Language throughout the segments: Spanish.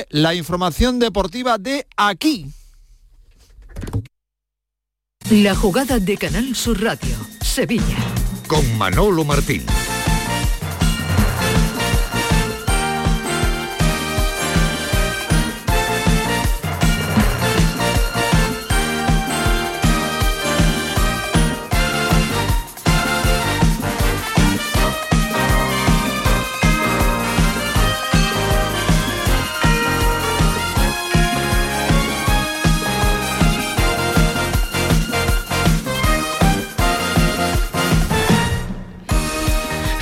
sigue la información deportiva de aquí. La jugada de Canal Sur Radio, Sevilla. Con Manolo Martín.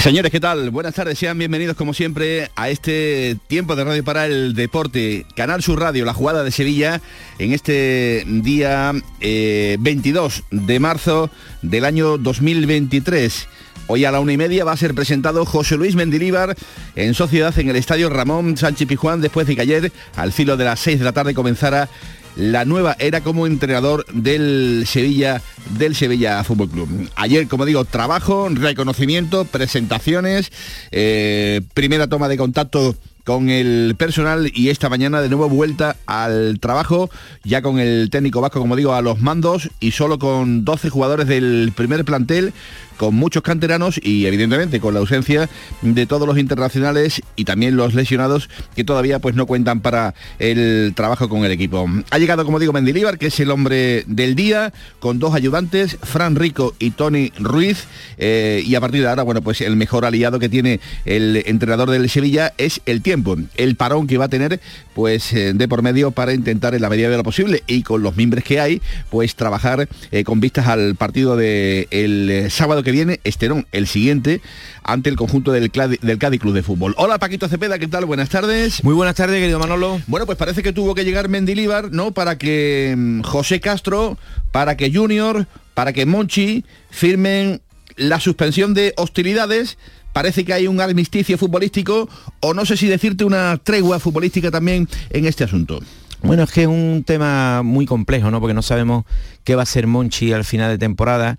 Señores, ¿qué tal? Buenas tardes, sean bienvenidos como siempre a este tiempo de radio para el deporte. Canal Sur Radio, la jugada de Sevilla, en este día 22 eh, de marzo del año 2023. Hoy a la una y media va a ser presentado José Luis Mendilíbar en sociedad en el estadio Ramón Sánchez Pijuán después de que ayer, al filo de las 6 de la tarde, comenzara la nueva era como entrenador del Sevilla del Sevilla Fútbol Club. Ayer, como digo, trabajo, reconocimiento, presentaciones, eh, primera toma de contacto con el personal y esta mañana de nuevo vuelta al trabajo, ya con el técnico vasco, como digo, a los mandos y solo con 12 jugadores del primer plantel con muchos canteranos y evidentemente con la ausencia de todos los internacionales y también los lesionados que todavía pues no cuentan para el trabajo con el equipo. Ha llegado, como digo, Mendilíbar, que es el hombre del día, con dos ayudantes, Fran Rico y Tony Ruiz, eh, y a partir de ahora, bueno, pues el mejor aliado que tiene el entrenador del Sevilla es el tiempo, el parón que va a tener pues eh, de por medio para intentar en la medida de lo posible y con los mimbres que hay, pues trabajar eh, con vistas al partido del el sábado viene, Esterón, el siguiente, ante el conjunto del, del Cádiz Club de Fútbol. Hola Paquito Cepeda, ¿qué tal? Buenas tardes. Muy buenas tardes, querido Manolo. Bueno, pues parece que tuvo que llegar Mendilíbar, ¿no? Para que mm, José Castro, para que Junior, para que Monchi firmen la suspensión de hostilidades parece que hay un armisticio futbolístico o no sé si decirte una tregua futbolística también en este asunto. Bueno, es que es un tema muy complejo, ¿no? Porque no sabemos qué va a ser Monchi al final de temporada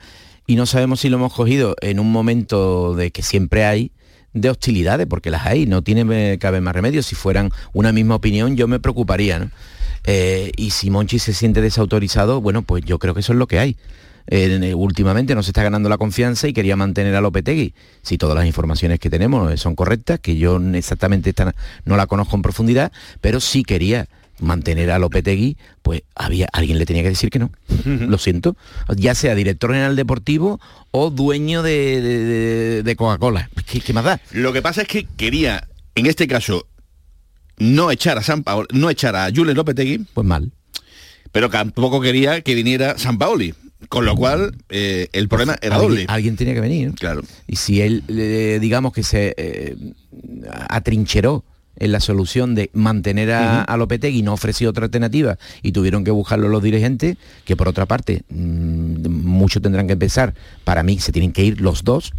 y no sabemos si lo hemos cogido en un momento de que siempre hay de hostilidades, porque las hay, no tiene cabe más remedio. Si fueran una misma opinión, yo me preocuparía, eh, y si Monchi se siente desautorizado, bueno, pues yo creo que eso es lo que hay. Eh, últimamente no se está ganando la confianza y quería mantener a Lopetegui. Si todas las informaciones que tenemos son correctas, que yo exactamente esta no la conozco en profundidad, pero sí quería mantener a Lopetegui, pues había, alguien le tenía que decir que no. Lo siento. Ya sea director general deportivo o dueño de, Coca-Cola. ¿Qué, más da? Lo que pasa es que quería, en este caso, no echar a San Paolo, no echar a Jules Lopetegui. Pues mal. Pero tampoco quería que viniera San Paoli. Con lo cual, eh, el problema era doble. Alguien tenía que venir. Claro. Y si él, digamos que se eh, atrincheró en la solución de mantener a, Lopetegui, no ofreció otra alternativa y tuvieron que buscarlo los dirigentes, que por otra parte, mm, muchos tendrán que empezar, para mí se tienen que ir los dos,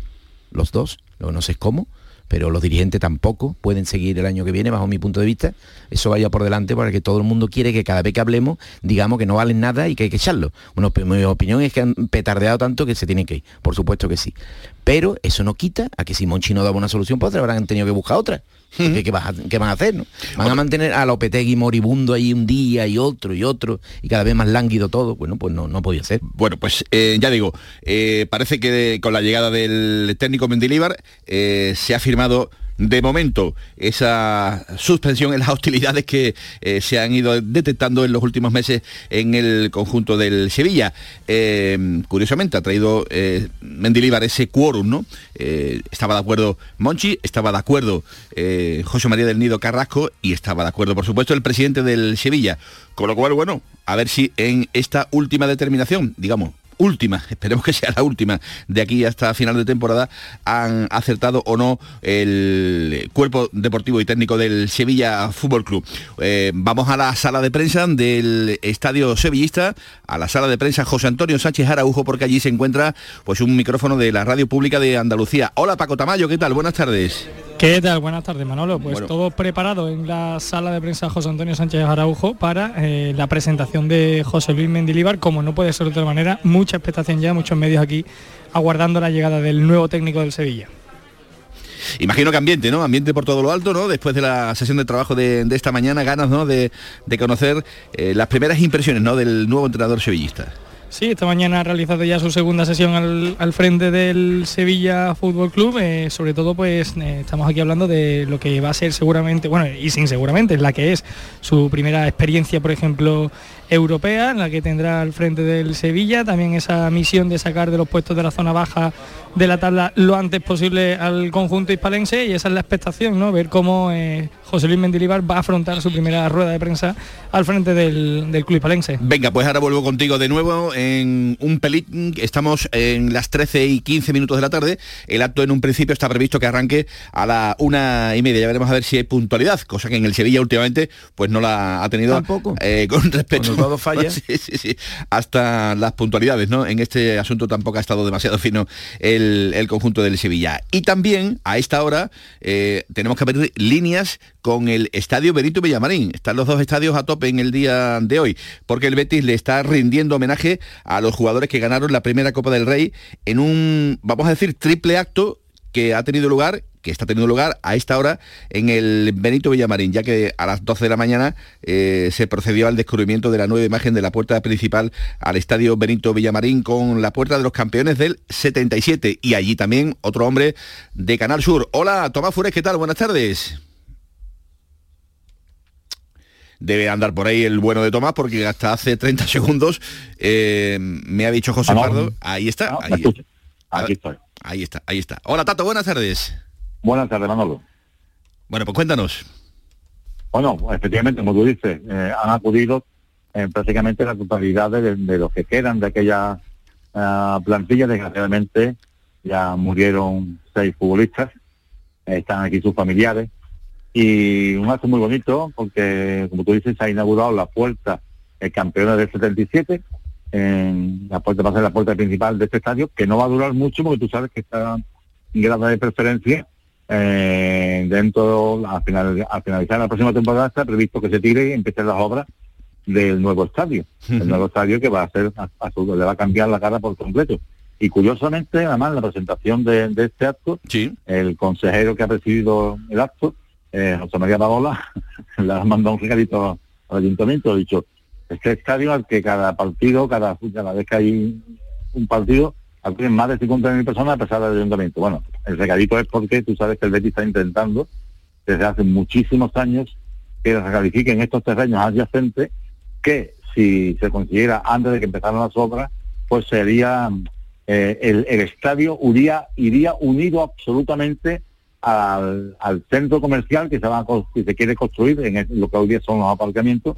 los dos, no sé cómo, pero los dirigentes tampoco pueden seguir el año que viene, bajo mi punto de vista. Eso vaya por delante para que todo el mundo quiere que cada vez que hablemos digamos que no valen nada y que hay que echarlo. Bueno, pues mi opinión es que han petardeado tanto que se tienen que ir. Por supuesto que sí. Pero eso no quita a que si Monchi no daba una solución, pues habrán tenido que buscar otra. ¿Qué, van a hacer? ¿Van a mantener a Lopetegui moribundo ahí un día y otro y otro y cada vez más lánguido todo? Bueno, pues no, no podía ser. Bueno, pues eh, ya digo, eh, parece que con la llegada del técnico Mendilíbar eh, se ha firmado de momento esa suspensión en las hostilidades que eh, se han ido detectando en los últimos meses en el conjunto del Sevilla. Eh, curiosamente ha traído eh, Mendilíbar ese quórum, ¿no? estaba de acuerdo Monchi, estaba de acuerdo José María del Nido Carrasco y estaba de acuerdo, por supuesto, el presidente del Sevilla. Con lo cual, bueno, a ver si en esta última determinación, digamos, última, esperemos que sea la última, de aquí hasta final de temporada, han acertado o no el cuerpo deportivo y técnico del Sevilla Fútbol Club. Eh, vamos a la sala de prensa del Estadio Sevillista, a la sala de prensa José Antonio Sánchez Araujo, porque allí se encuentra pues un micrófono de la Radio Pública de Andalucía. Hola Paco Tamayo, ¿qué tal? Buenas tardes. ¿Qué tal? Buenas tardes, Manolo. Pues todo preparado en la sala de prensa José Antonio Sánchez Araujo para eh, la presentación de José Luis Mendilíbar, como no puede ser de otra manera, mucha expectación ya, muchos medios aquí aguardando la llegada del nuevo técnico del Sevilla. Imagino que ambiente, ¿no? Ambiente por todo lo alto, ¿no? Después de la sesión de trabajo de, esta mañana, ganas, ¿no? De, conocer eh, las primeras impresiones, ¿no? Del nuevo entrenador sevillista. Sí, esta mañana ha realizado ya su segunda sesión al, frente del Sevilla Fútbol Club. Eh, sobre todo, pues eh, estamos aquí hablando de lo que va a ser seguramente, bueno, y sin seguramente, la que es su primera experiencia, por ejemplo, europea, en la que tendrá al frente del Sevilla. También esa misión de sacar de los puestos de la zona baja de la tabla lo antes posible al conjunto hispalense y esa es la expectación, ¿no? Ver cómo eh, José Luis Mendilibar va a afrontar su primera rueda de prensa al frente del, del club hispalense. Venga, pues ahora vuelvo contigo de nuevo en un pelín. Estamos en las 13 y 15 minutos de la tarde. El acto en un principio está previsto que arranque a la una y media. Ya veremos a ver si hay puntualidad, cosa que en el Sevilla últimamente pues no la ha tenido Tampoco. Eh, con respecto todo falla. sí, sí, sí. Hasta las puntualidades, ¿no? En este asunto tampoco ha estado demasiado fino el, conjunto del Sevilla. Y también a esta hora eh, tenemos que abrir líneas con el Estadio Benito Villamarín. Están los dos estadios a tope en el día de hoy, porque el Betis le está rindiendo homenaje a los jugadores que ganaron la primera Copa del Rey en un, vamos a decir, triple acto que ha tenido lugar que está teniendo lugar a esta hora en el Benito Villamarín, ya que a las 12 de la mañana eh, se procedió al descubrimiento de la nueva imagen de la puerta principal al estadio Benito Villamarín con la puerta de los campeones del 77 y allí también otro hombre de Canal Sur. Hola, Tomás Fures, ¿qué tal? Buenas tardes debe andar por ahí el bueno de Tomás, porque hasta hace 30 segundos eh, me ha dicho José Pardo, ahí está. ahí, Aquí estoy. Ahí está, ahí está. Hola Tato, buenas tardes. Buenas tardes, Manolo. Bueno, pues cuéntanos. Bueno, efectivamente, como tú dices, eh, han acudido en eh, prácticamente la totalidad de, los que quedan de aquella uh, plantilla. Desgraciadamente ya murieron seis futbolistas, están aquí sus familiares. Y un acto muy bonito porque, como tú dices, se ha inaugurado la puerta el campeón del 77, en la puerta va a ser la puerta principal de este estadio, que no va a durar mucho porque tú sabes que está en grado de preferencia eh, dentro, al, final, al finalizar la próxima temporada está previsto que se tire y empiecen las obras del nuevo estadio. El nuevo estadio que va a ser, a, le va a cambiar la cara por completo. Y curiosamente, además, la presentación de, este acto, el consejero que ha presidido el acto, eh, José María Paola, le ha mandado un regalito al ayuntamiento, ha dicho, este estadio al que cada partido, cada, cada vez que hay un partido, acuden más de 50.000 personas a pesar del ayuntamiento. Bueno, el recadito es porque tú sabes que el Betis está intentando desde hace muchísimos años que se recalifiquen estos terrenos adyacentes que si se consiguiera antes de que empezaran las obras, pues sería eh, el, estadio iría, iría unido absolutamente al, centro comercial que se va que se quiere construir en lo que hoy día son los aparcamientos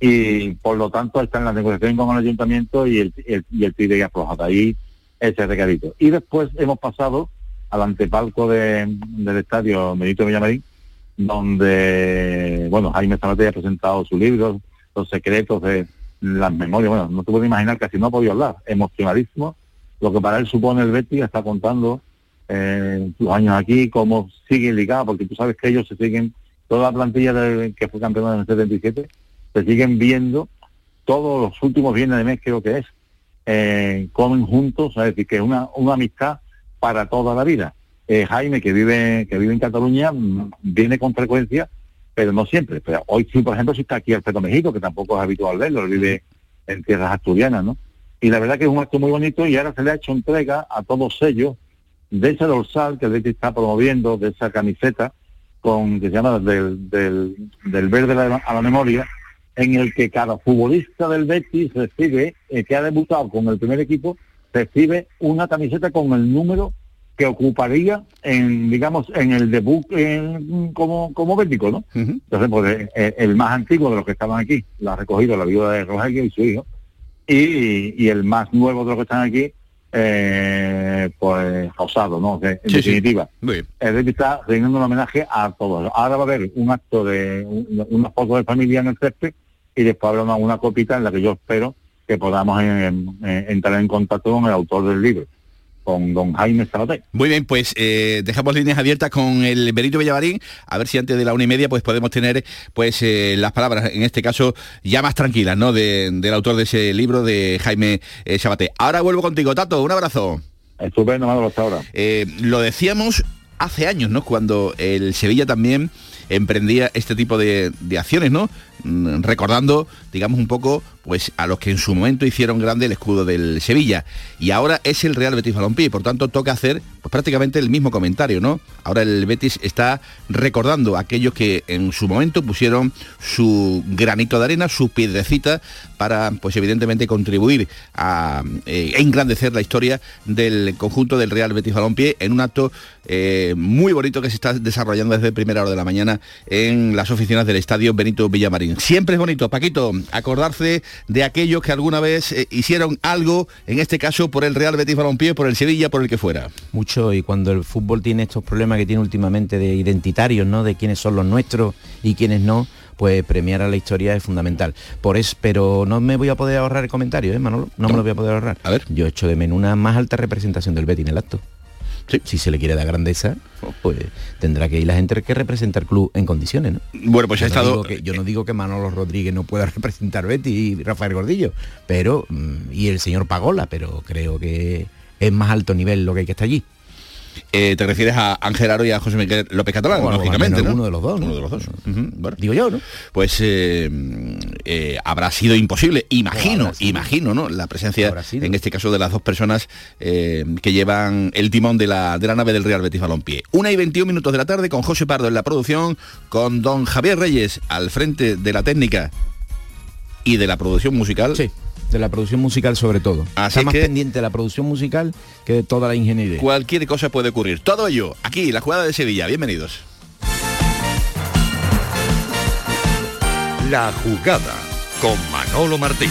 y por lo tanto está en la negociación con el ayuntamiento y el, el, y el TIDE aflojado. Ahí ese recadito. Y después hemos pasado al antepalco del estadio Benito Villamarín, donde, bueno, Jaime Zamate ha presentado su libro, Los secretos de las memorias. Bueno, no te puedo imaginar, casi no ha podido hablar. Emocionadísimo. Lo que para él supone el Betty, está contando eh, sus años aquí, cómo sigue ligado, porque tú sabes que ellos se siguen, toda la plantilla de, que fue campeón en el 77, se siguen viendo todos los últimos viernes de mes, creo que es, eh, comen juntos, es decir, que es una, una amistad para toda la vida. Eh, Jaime, que vive, que vive en Cataluña, viene con frecuencia, pero no siempre. Pero hoy sí, por ejemplo, si está aquí Alfredo México, que tampoco es habitual verlo, vive en tierras asturianas, ¿no? Y la verdad que es un acto muy bonito y ahora se le ha hecho entrega a todos ellos de ese dorsal que el está promoviendo, de esa camiseta con que se llama del, del, del verde a la memoria, en el que cada futbolista del Betis recibe, eh, que ha debutado con el primer equipo, recibe una camiseta con el número que ocuparía en, digamos, en el debut como, como bético, ¿no? Entonces, pues eh, el, más antiguo de los que estaban aquí lo ha recogido la viuda de Rogelio y su hijo, y, el más nuevo de los que están aquí, eh, causado, ¿no? en definitiva, el Betis está rindiendo un homenaje a todos. Ahora va a haber un acto de una foto de familia en el césped y después habrá una, copita en la que yo espero que podamos entrar en contacto con el autor del libro con don Jaime Sabaté. Muy bien, pues eh, dejamos líneas abiertas con el Benito Villavarín, a ver si antes de la una y media pues podemos tener pues eh, las palabras, en este caso, ya más tranquilas, ¿no? del autor de ese libro, de Jaime eh, Sabaté. Ahora vuelvo contigo, Tato, un abrazo. Estupendo, hasta ahora. lo decíamos, hace años, ¿no? Cuando el Sevilla también emprendía este tipo de, de acciones, ¿no? Mm, recordando, digamos, un poco pues a los que en su momento hicieron grande el escudo del Sevilla. Y ahora es el Real Betis Balompié, por tanto toca hacer pues, prácticamente el mismo comentario, ¿no? Ahora el Betis está recordando a aquellos que en su momento pusieron su granito de arena, su piedrecita, para, pues evidentemente, contribuir a eh, engrandecer la historia del conjunto del Real Betis Balompié en un acto eh, muy bonito que se está desarrollando desde primera hora de la mañana en las oficinas del Estadio Benito Villamarín. Siempre es bonito, Paquito, acordarse de aquellos que alguna vez eh, hicieron algo, en este caso por el Real Betis Balompié, por el Sevilla, por el que fuera. Mucho, y cuando el fútbol tiene estos problemas que tiene últimamente de identitarios, ¿no? De quiénes son los nuestros y quiénes no, pues premiar a la historia es fundamental. Por eso, pero no me voy a poder ahorrar el comentario, ¿eh, Manolo? No me lo voy a poder ahorrar. A ver. Yo echo de menos una más alta representación del Betis en el acto. Sí. Si se le quiere dar grandeza, pues tendrá que ir la gente que representa el club en condiciones, ¿no? Bueno, pues ha yo, no estado... digo que, yo no digo que Manolo Rodríguez no pueda representar Betty y Rafael Gordillo, pero mm, y el señor Pagola, pero creo que es más alto nivel lo que hay que estar allí. Eh, te refieres a Ángel Aro y a José Miguel López Catalán, Bueno, lógicamente, ¿no? uno de los dos, ¿no? Uno de los dos. Bueno. Digo yo, ¿no? Pues eh, eh, habrá sido imposible, imagino, imagino, ¿no? La presencia, en este caso, de las dos personas que llevan el timón de la, de la nave del Real Betis Balompié. Una y 21 minutos de la tarde con José Pardo en la producción, con don Javier Reyes al frente de la técnica y de la producción musical. Sí, de la producción musical sobre todo. Así Está más que- pendiente de la producción musical que de toda la ingeniería. Cualquier cosa puede ocurrir. Todo ello, aquí, la jugada de Sevilla. Bienvenidos. La jugada con Manolo Martín.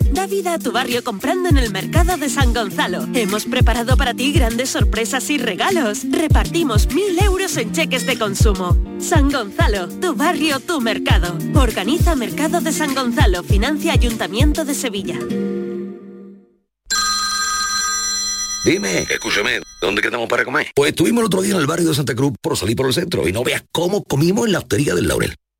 Da vida a tu barrio comprando en el mercado de San Gonzalo. Hemos preparado para ti grandes sorpresas y regalos. Repartimos mil euros en cheques de consumo. San Gonzalo, tu barrio, tu mercado. Organiza Mercado de San Gonzalo, financia Ayuntamiento de Sevilla. Dime, escúchame, ¿dónde quedamos para comer? Pues estuvimos el otro día en el barrio de Santa Cruz por salir por el centro y no veas cómo comimos en la hostería del Laurel.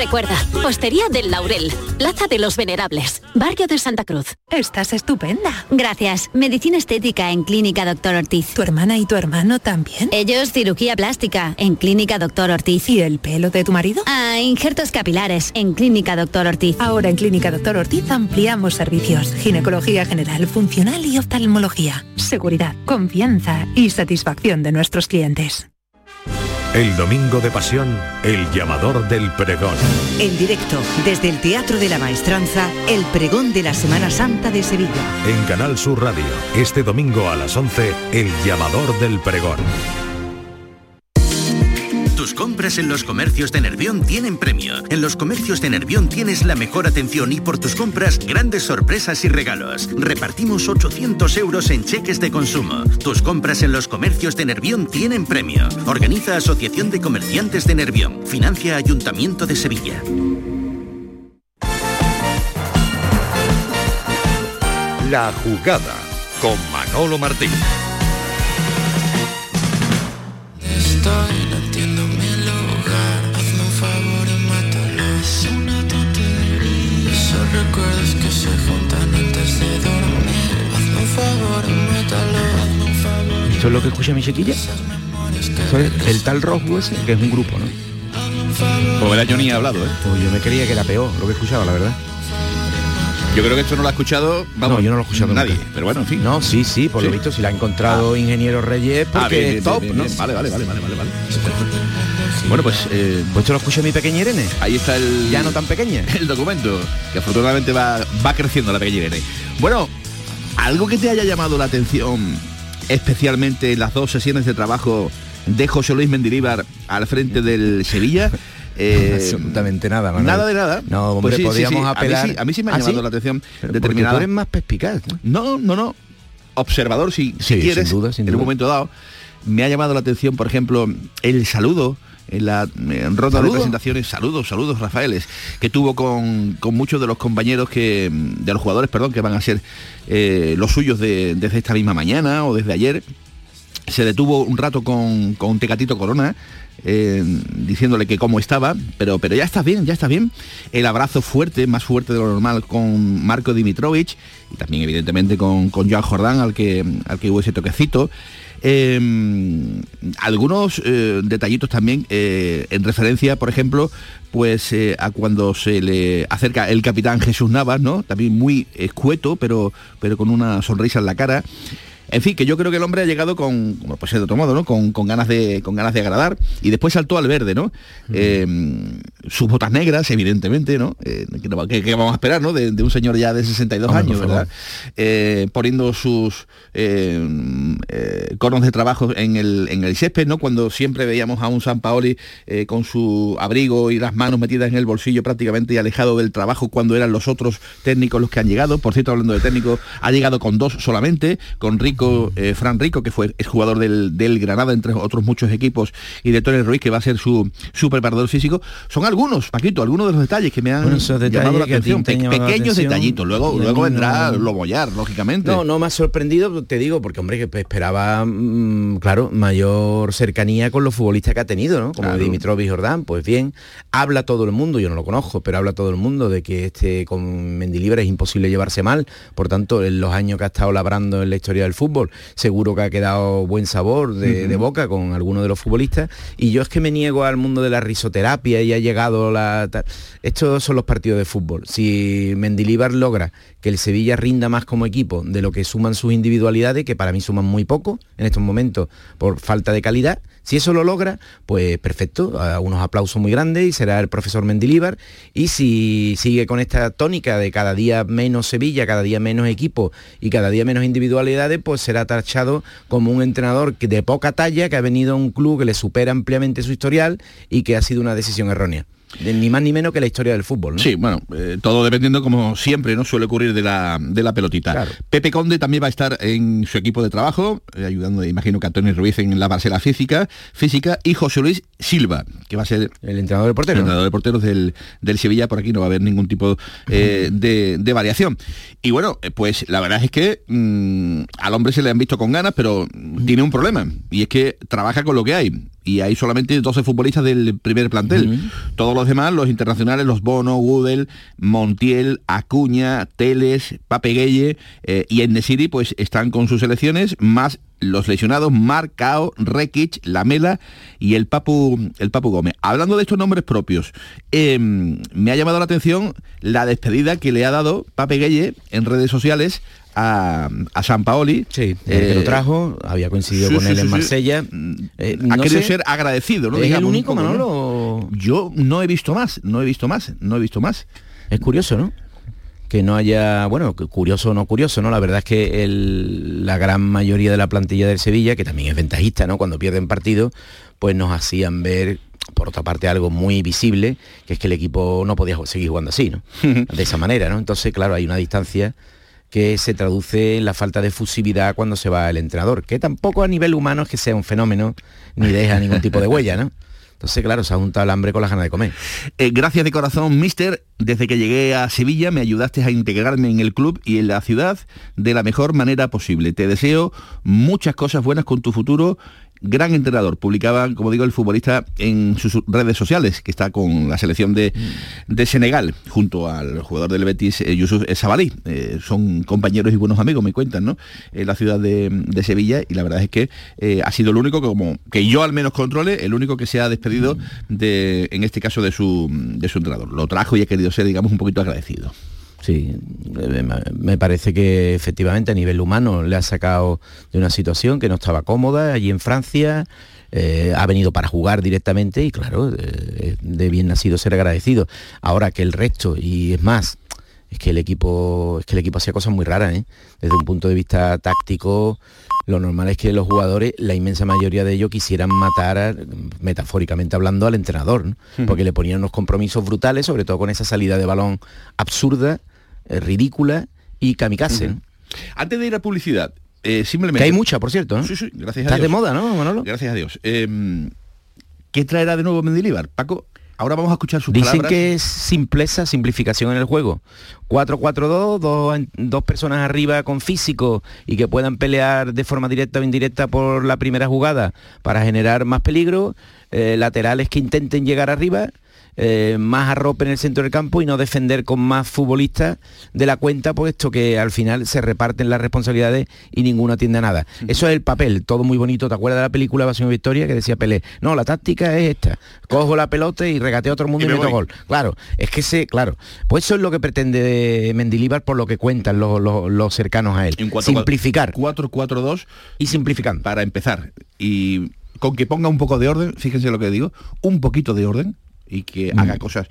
Recuerda, Postería del Laurel, Plaza de los Venerables, Barrio de Santa Cruz. Estás estupenda. Gracias. Medicina estética en Clínica Doctor Ortiz. ¿Tu hermana y tu hermano también? Ellos cirugía plástica en Clínica Doctor Ortiz. ¿Y el pelo de tu marido? Ah, injertos capilares en Clínica Doctor Ortiz. Ahora en Clínica Doctor Ortiz ampliamos servicios. Ginecología general, funcional y oftalmología. Seguridad, confianza y satisfacción de nuestros clientes. El domingo de pasión, el llamador del pregón. En directo, desde el Teatro de la Maestranza, el pregón de la Semana Santa de Sevilla. En Canal Sur Radio, este domingo a las 11, el llamador del pregón. Tus compras en los comercios de Nervión tienen premio. En los comercios de Nervión tienes la mejor atención y por tus compras grandes sorpresas y regalos. Repartimos 800 euros en cheques de consumo. Tus compras en los comercios de Nervión tienen premio. Organiza Asociación de Comerciantes de Nervión. Financia Ayuntamiento de Sevilla. La jugada con Manolo Martín. Estoy, no entiendo recuerdos que se juntan antes de dormir Hazme un favor y mátalo Hazme un favor ¿Esto es lo que escucha mi chiquilla? Eso es el tal Rojo ese, que es un grupo, ¿no? Pues verá, yo ni he hablado, ¿eh? Pues yo me creía que era peor lo que escuchaba, la verdad. Yo creo que esto no lo ha escuchado, vamos, no, yo no lo he escuchado nadie. nunca. Pero bueno, en fin. No, sí, sí, por lo visto, si la ha encontrado Ingeniero Reyes, porque Ah, bien, bien, es top, bien, ¿no? bien. Vale, vale, vale, vale, vale, vale. Bueno, pues eh, Pues esto lo escucha mi pequeña Irene. ahí está el Ya no tan pequeña. el documento que afortunadamente va, va creciendo la pequeña Irene. Bueno, ¿Algo que te haya llamado la atención especialmente en las dos sesiones de trabajo de José Luis Mendilíbar al frente del Sevilla? Eh, Absolutamente nada, Manuel. Nada de nada. No, hombre, Pues sí, sí, podíamos sí. apelar. A mí sí, a mí sí me ha ¿Ah, llamado sí? la atención determinada. tú eres más perspicaz. ¿no? No, no, no. Observador, si, si Sí, quieres, sin duda, sin en un momento dado. Me ha llamado la atención, por ejemplo, el saludo en la en ronda ¿Saludo? de presentaciones, saludos, saludos Rafaeles, que tuvo con, con muchos de los compañeros que, de los jugadores, perdón, que van a ser eh, los suyos de- desde esta misma mañana o desde ayer. Se detuvo un rato con, con Tecatito Corona, eh, diciéndole que cómo estaba, pero, pero ya está bien, ya está bien. El abrazo fuerte, más fuerte de lo normal, con Marco Dimitrovich y también evidentemente con, con Joan Jordán, al que, al que hubo ese toquecito. Eh, algunos eh, detallitos también eh, en referencia, por ejemplo, pues eh, a cuando se le acerca el capitán Jesús Navas, ¿no? También muy escueto, pero, pero con una sonrisa en la cara. En fin, que yo creo que el hombre ha llegado con, como puede ser de otro modo, ¿no? Con, con ganas de, con ganas de agradar y después saltó al verde, ¿no? Eh, sus botas negras, evidentemente, ¿no? Eh, ¿qué, qué- qué vamos a esperar, ¿no? De, de un señor ya de 62 Hombre, años, ¿verdad? Eh, poniendo sus eh, conos de trabajo en el, en el césped, ¿no? Cuando siempre veíamos a un San Paoli con su abrigo y las manos metidas en el bolsillo prácticamente y alejado del trabajo cuando eran los otros técnicos los que han llegado. Por cierto, hablando de técnicos, ha llegado con dos solamente, con Rico, eh, Fran Rico, que fue es jugador del, del Granada, entre otros muchos equipos, y de Tony Ruiz, que va a ser su, su preparador físico. Son algunos, Paquito, algunos de los detalles que me han Bueno, llamado la atención. Pe- la pequeños atención, detallitos. Luego, luego vendrá no- lo bollar, lógicamente. No, no me ha sorprendido, te digo, porque hombre, que esperaba, mm, claro, mayor cercanía con los futbolistas que ha tenido, ¿no? Como Claro. Dimitrov y Jordán, pues bien, habla todo el mundo, yo no lo conozco, pero habla todo el mundo de que este con Mendilibre es imposible llevarse mal, por tanto, en los años que ha estado labrando en la historia del fútbol, seguro que ha quedado buen sabor de, boca con algunos de los futbolistas, y yo es que me niego al mundo de la risoterapia y ha llegado la... tal. Estos son los partidos de fútbol. Si Mendilibar logra que el Sevilla rinda más como equipo de lo que suman sus individualidades, que para mí suman muy poco en estos momentos por falta de calidad, si eso lo logra, pues perfecto, unos aplausos muy grandes y será el profesor Mendilibar. Y si sigue con esta tónica de cada día menos Sevilla, cada día menos equipo y cada día menos individualidades, pues será tachado como un entrenador de poca talla que ha venido a un club que le supera ampliamente su historial y que ha sido una decisión errónea. De- ni más ni menos que la historia del fútbol. ¿no? Sí, bueno, eh, todo dependiendo como siempre, ¿no? Suele ocurrir de la, de la pelotita. Pepe Conde también va a estar en su equipo de trabajo, eh, ayudando, imagino que a Tony Ruiz en la parcela física, física, y José Luis Silva, que va a ser el entrenador de porteros. El entrenador de porteros del, del Sevilla, por aquí no va a haber ningún tipo eh, de, de variación. Y bueno, pues la verdad es que mm, al hombre se le han visto con ganas, pero tiene un problema, y es que trabaja con lo que hay. Y hay solamente 12 futbolistas del primer plantel. Todos los demás, los internacionales, los Bono, Gudel, Montiel, Acuña, Teles, Pape Gueye eh, y Enesiri, pues están con sus selecciones, más los lesionados Marcao, Rekic, Lamela y el Papu, el Papu Gómez. Hablando de estos nombres propios, eh, me ha llamado la atención la despedida que le ha dado Pape Gueye en redes sociales a, a San Paoli. Sí, el que lo trajo, había coincidido sí, con sí, él sí, en. Marsella. Eh, ha no querido sé, ser agradecido, ¿no? ¿Es el Digamos, único, poco, ¿no? Manolo? Yo no he visto más, no he visto más, no he visto más. Es curioso, ¿no? Que no haya, bueno, curioso o no curioso, ¿no? La verdad es que el- la gran mayoría de la plantilla del Sevilla, que también es ventajista, ¿no? Cuando pierden partidos, pues nos hacían ver, por otra parte, algo muy visible, que es que el equipo no podía seguir jugando así, ¿no? De esa manera, ¿no? Entonces, claro, hay una distancia que se traduce en la falta de fusividad cuando se va el entrenador, que tampoco a nivel humano es que sea un fenómeno, ni deja ningún tipo de huella, ¿no? Entonces, claro, se ha juntado el hambre con las ganas de comer. Eh, gracias de corazón, mister. Desde que llegué a Sevilla me ayudaste a integrarme en el club y en la ciudad de la mejor manera posible. Te deseo muchas cosas buenas con tu futuro. Gran entrenador. Publicaba, como digo, el futbolista en sus redes sociales, que está con la selección de, de Senegal, junto al jugador del Betis, eh, Yusuf Sabalí. Eh, son compañeros y buenos amigos, me cuentan, ¿no? En la ciudad de, de Sevilla, y la verdad es que eh, ha sido el único, que como que yo al menos controle, el único que se ha despedido de, en este caso, de su, de su entrenador. Lo trajo y ha querido ser, digamos, un poquito agradecido. Sí, eh, me- parece que efectivamente a nivel humano le ha sacado de una situación que no estaba cómoda allí en Francia, eh, ha venido para jugar directamente y claro, eh, de bien nacido ser agradecido. Ahora que el resto, y es más, es que el equipo es que el equipo hacía cosas muy raras ¿eh? desde un punto de vista táctico lo normal es que los jugadores la inmensa mayoría de ellos quisieran matar metafóricamente hablando al entrenador ¿no? Porque le ponían unos compromisos brutales sobre todo con esa salida de balón absurda ridícula y kamikaze. Antes de ir a publicidad, eh, simplemente... que hay mucha por cierto ¿no? Sí, sí, gracias a Estás Dios. de moda no Manolo Gracias a Dios. Eh, ¿Qué traerá de nuevo Mendilibar? Paco, ahora vamos a escuchar sus Dicen palabras. que es simpleza, simplificación en el juego. 4-4-2, dos, dos personas arriba con físico y que puedan pelear de forma directa o indirecta por la primera jugada para generar más peligro. eh, laterales que intenten llegar arriba. Eh, más arrope en el centro del campo y no defender con más futbolistas de la cuenta, puesto que al final se reparten las responsabilidades y ninguno atiende a nada. Eso es el papel, todo muy bonito. ¿Te acuerdas de la película Pasión y Victoria que decía Pelé? No, la táctica es esta. Cojo la pelota y regateo a el mundo Y y, me meto voy. gol. Claro, es que se, claro. Pues eso es lo que pretende Mendilíbar por lo que cuentan los, los- los cercanos a él. cuatro- Simplificar. 4-4-2 y simplificando. Para empezar. Y con que ponga un poco de orden, fíjense lo que digo, un poquito de orden y que Mm. haga cosas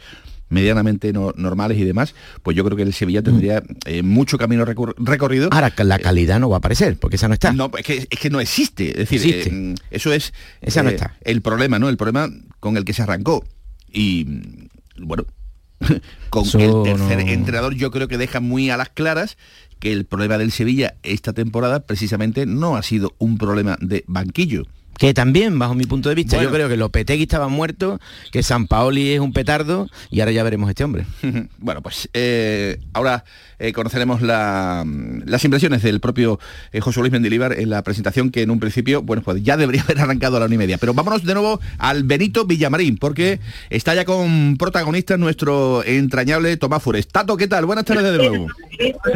medianamente no- normales y demás, pues yo creo que el Sevilla tendría eh, mucho camino recor- recorrido. Ahora, la calidad no va a aparecer, porque esa no está. No, es que, es que no existe. Es decir, Existe. eh, eso es Esa no eh, está. el problema, ¿no? El problema con el que se arrancó. Y mm, bueno, con el tercer no- entrenador yo creo que deja muy a las claras que el problema del Sevilla esta temporada precisamente no ha sido un problema de banquillo. Que también, bajo mi punto de vista, Bueno. yo creo que Lopetegui estaba muerto, que San Paoli es un petardo y ahora ya veremos este hombre. Bueno, pues eh, ahora eh, conoceremos la- las impresiones del propio eh, José Luis Mendilibar en la presentación que en un principio, bueno, pues ya debería haber arrancado a la una y media. Pero vámonos de nuevo al Benito Villamarín, porque está ya con protagonista nuestro entrañable Tomás Fures. Tato, ¿qué tal? Buenas tardes de nuevo.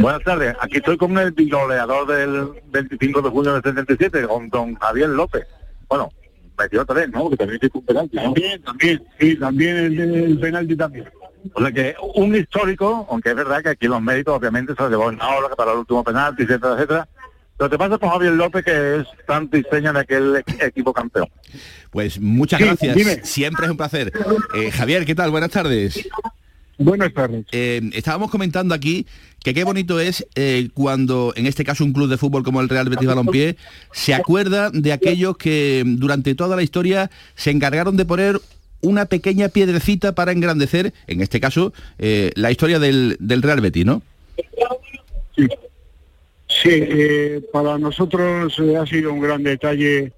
Buenas tardes, aquí estoy con el bigoleador del 25 de junio del 77, con don Javier López. Bueno, metió tres, ¿no? Que también tiene un penalti. También, también, sí, también el, el penalti también. O sea que un histórico, aunque es verdad que aquí los méritos obviamente se los llevó en ahora para el último penalti, etcétera, etcétera. Lo que pasa con Javier López que es tanto y seña de aquel equipo campeón. Pues muchas Sí, gracias. dime. Siempre es un placer. Eh, Javier, ¿qué tal? Buenas tardes. Buenas tardes. Eh, estábamos comentando aquí que qué bonito es eh, cuando, en este caso, un club de fútbol como el Real Betis Balompié se acuerda de aquellos que durante toda la historia se encargaron de poner una pequeña piedrecita para engrandecer, en este caso, eh, la historia del, del Real Betis, ¿no? Sí, eh, para nosotros ha sido un gran detalle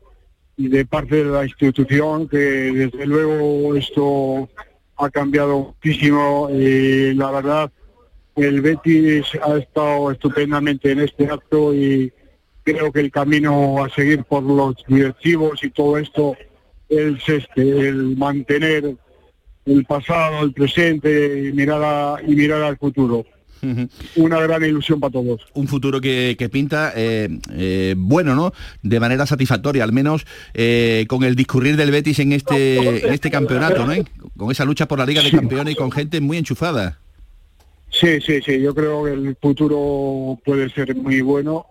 de parte de la institución que desde luego esto ha cambiado muchísimo. eh, la verdad, el Betis ha estado estupendamente en este acto y creo que el camino a seguir por los directivos y todo esto es este, el mantener el pasado, el presente y mirar, a- y mirar al futuro. Una gran ilusión para todos. Un futuro que, que pinta eh, eh, bueno, ¿no? De manera satisfactoria, al menos eh, con el discurrir del Betis en este, en este campeonato, ¿no? Con esa lucha por la Liga de Campeones y con gente muy enchufada. Sí, sí, sí, yo creo que el futuro puede ser muy bueno.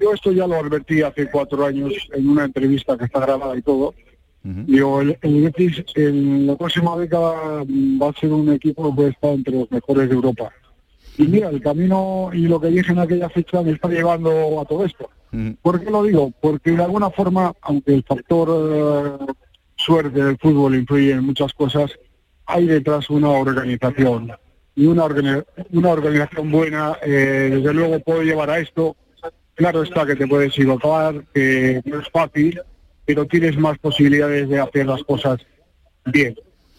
Yo esto ya lo advertí hace cuatro años en una entrevista que está grabada y todo. Digo, el, el Betis en la próxima década va a ser un equipo que puede estar entre los mejores de Europa. Y mira, el camino y lo que dije en aquella fecha me está llevando a todo esto. ¿Por qué lo digo? Porque de alguna forma, aunque el factor eh, suerte del fútbol influye en muchas cosas, hay detrás una organización. Y una, organi- una organización buena, eh, desde luego, puede llevar a esto. Claro está que te puedes equivocar, que no es fácil, pero tienes más posibilidades de hacer las cosas bien.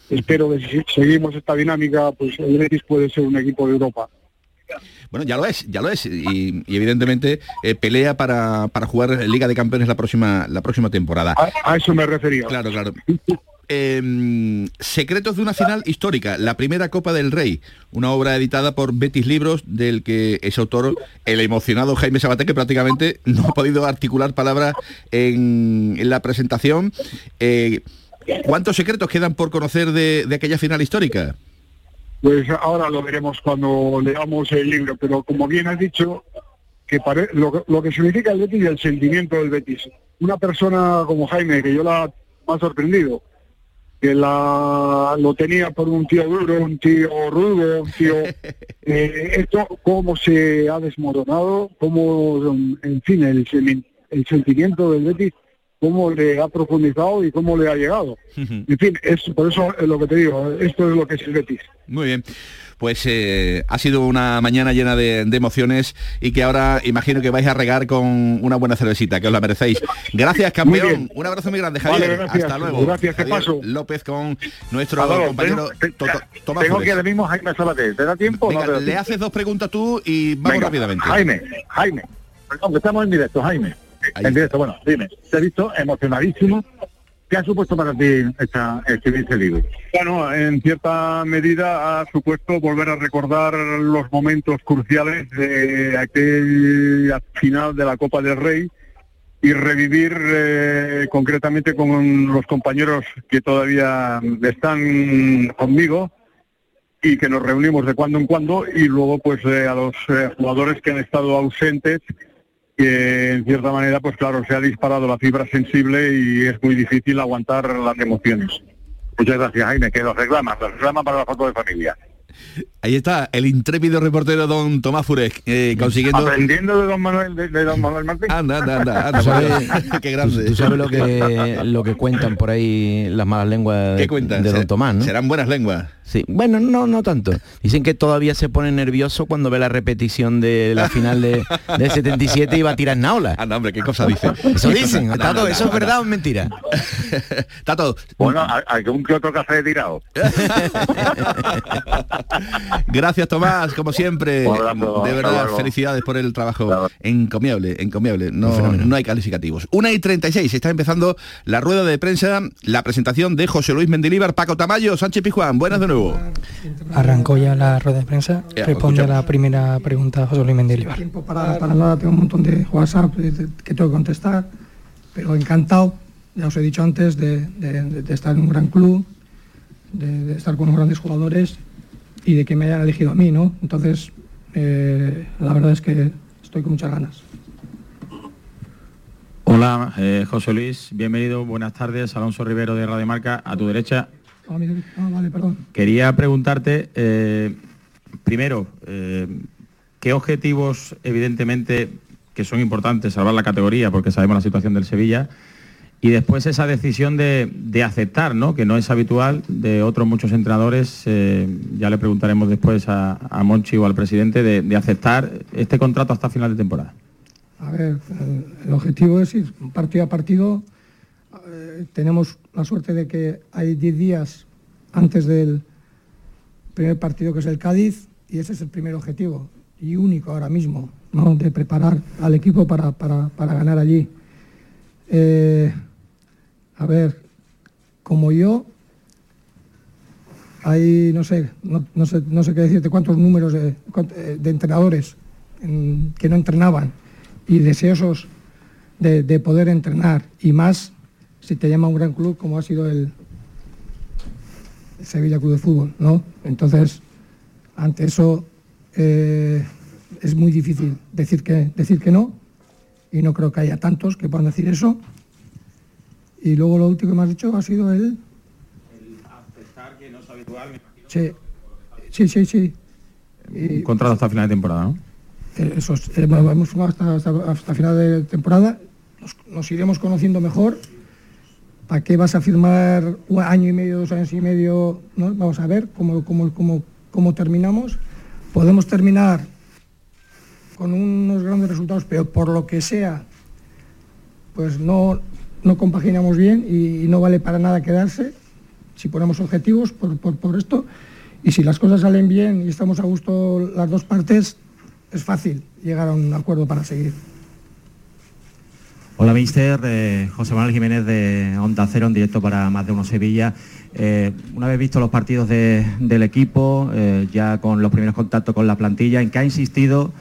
Espero que si seguimos esta dinámica, pues el Betis puede ser un equipo de Europa. Bueno, ya lo es, ya lo es. Y, y evidentemente eh, pelea para, para jugar Liga de Campeones la próxima, la próxima temporada. A, a eso me refería. Claro, claro. Em, secretos de una final histórica, la primera Copa del Rey, una obra editada por Betis Libros, del que es autor el emocionado Jaime Sabaté, que prácticamente no ha podido articular palabras en, en la presentación. Eh, ¿Cuántos secretos quedan por conocer de, de aquella final histórica? Pues ahora lo veremos cuando leamos el libro, pero como bien has dicho, que pare- lo, que- lo que significa el Betis y el sentimiento del Betis. Una persona como Jaime, que yo la me ha sorprendido, que la lo tenía por un tío duro, un tío rudo, un tío eh, esto cómo se ha desmoronado, cómo en fin el, el sentimiento del Betis cómo le ha profundizado y cómo le ha llegado. En fin, es por eso es lo que te digo, esto es lo que es el Betis. Muy bien. Pues eh, ha sido una mañana llena de, de emociones y que ahora imagino que vais a regar con una buena cervecita, que os la merecéis. Gracias, campeón. Un abrazo muy grande, Vale, Javier. gracias. Hasta luego. Gracias, ¿qué Javier paso? López con nuestro Adolfo, compañero tengo- To- To- Tomás Tengo Flores. que ahora mismo Jaime Sabater. ¿Te da tiempo no Venga, te da le tiempo? haces dos preguntas tú y vamos Venga, rápidamente. Jaime, Jaime, perdón, que estamos en directo, Jaime. En directo, bueno, dime, te he visto emocionadísimo. ¿Qué ha supuesto para ti esta, escribir este libro? Bueno, en cierta medida ha supuesto volver a recordar los momentos cruciales de aquella final de la Copa del Rey y revivir eh, concretamente con los compañeros que todavía están conmigo y que nos reunimos de cuando en cuando y luego pues eh, a los eh, jugadores que han estado ausentes que en cierta manera pues claro se ha disparado la fibra sensible y es muy difícil aguantar las emociones. Muchas gracias, Jaime, que los reclama, los reclama para la foto de familia. Ahí está, el intrépido reportero don Tomás Furek, eh, consiguiendo... Aprendiendo de don Manuel, de, de don Manuel Martín. Anda, anda, anda, anda, ¿Tú sabes, Qué grande. tú sabes lo que lo que cuentan por ahí las malas lenguas de, ¿Qué cuentan? de Don Tomás, ¿no? Serán buenas lenguas. Sí, bueno, no, no tanto. Dicen que todavía se pone nervioso cuando ve la repetición de la final de, de 77 y va a tirar naula. Anda, hombre, qué cosa dice. Eso dicen, No, Tato, no, no, eso es no. verdad o es mentira. Tato, Bueno, hay- algún que otro café tirado. Gracias Tomás, como siempre. Abrazo, de verdad, felicidades por el trabajo encomiable, encomiable. No, no hay calificativos. Una y 36, está empezando la rueda de prensa, la presentación de José Luis Mendilíbar, Paco Tamayo, Sánchez Pijuán. Buenas de nuevo. Arrancó ya la rueda de prensa. Ya, Responde a la primera pregunta José Luis Mendilibar. tiempo para, para nada, tengo un montón de WhatsApp que tengo que contestar, pero encantado, ya os he dicho antes, de, de- de- de estar en un gran club, de, de estar con unos grandes jugadores y de que me hayan elegido a mí, ¿no? Entonces, eh, la verdad es que estoy con muchas ganas. Hola, eh, José Luis, bienvenido, buenas tardes, Alonso Rivero de Radio Marca, a tu derecha. Ah, ah, vale, perdón. Quería preguntarte, eh, primero, ¿qué objetivos, evidentemente, que son importantes, salvar la categoría, porque sabemos la situación del Sevilla, y después esa decisión de, de aceptar, ¿no? que no es habitual, de otros muchos entrenadores, eh, ya le preguntaremos después a, a Monchi o al presidente, de, de aceptar este contrato hasta final de temporada? A ver, el, objetivo es ir partido a partido. Eh, tenemos la suerte de que hay 10 días antes del primer partido que es el Cádiz y ese es el primer objetivo y único ahora mismo, ¿no? de preparar al equipo para, para- para ganar allí. Eh, a ver, como yo, hay, no sé, no, sé, no sé qué decirte cuántos números de, eh, entrenadores en- que no entrenaban y deseosos de, de poder entrenar y más si te llama un gran club como ha sido el Sevilla Club de Fútbol, ¿no? Entonces, ante eso eh, es muy difícil decir que, decir que no y no creo que haya tantos que puedan decir eso. Y luego lo último que me has dicho ha sido el... Sí, sí, sí. sí. Y- contrato hasta final de temporada, ¿no? Eh, Eso es, eh, bueno, hemos jugado hasta, hasta, hasta final de temporada, nos, nos iremos conociendo mejor. ¿Para qué vas a firmar un año y medio, dos años y medio? ¿no? Vamos a ver cómo, cómo, cómo, cómo terminamos. Podemos terminar con unos grandes resultados, pero por lo que sea, pues no, no compaginamos bien y, no vale para nada quedarse si ponemos objetivos por, por, esto. Y si las cosas salen bien y estamos a gusto las dos partes, es fácil llegar a un acuerdo para seguir. Hola, mister. Eh, José Manuel Jiménez de Onda Cero en directo para Más de Uno Sevilla. Eh, una vez visto los partidos de- del equipo, eh, ya con los primeros contactos con la plantilla, ¿en qué ha insistido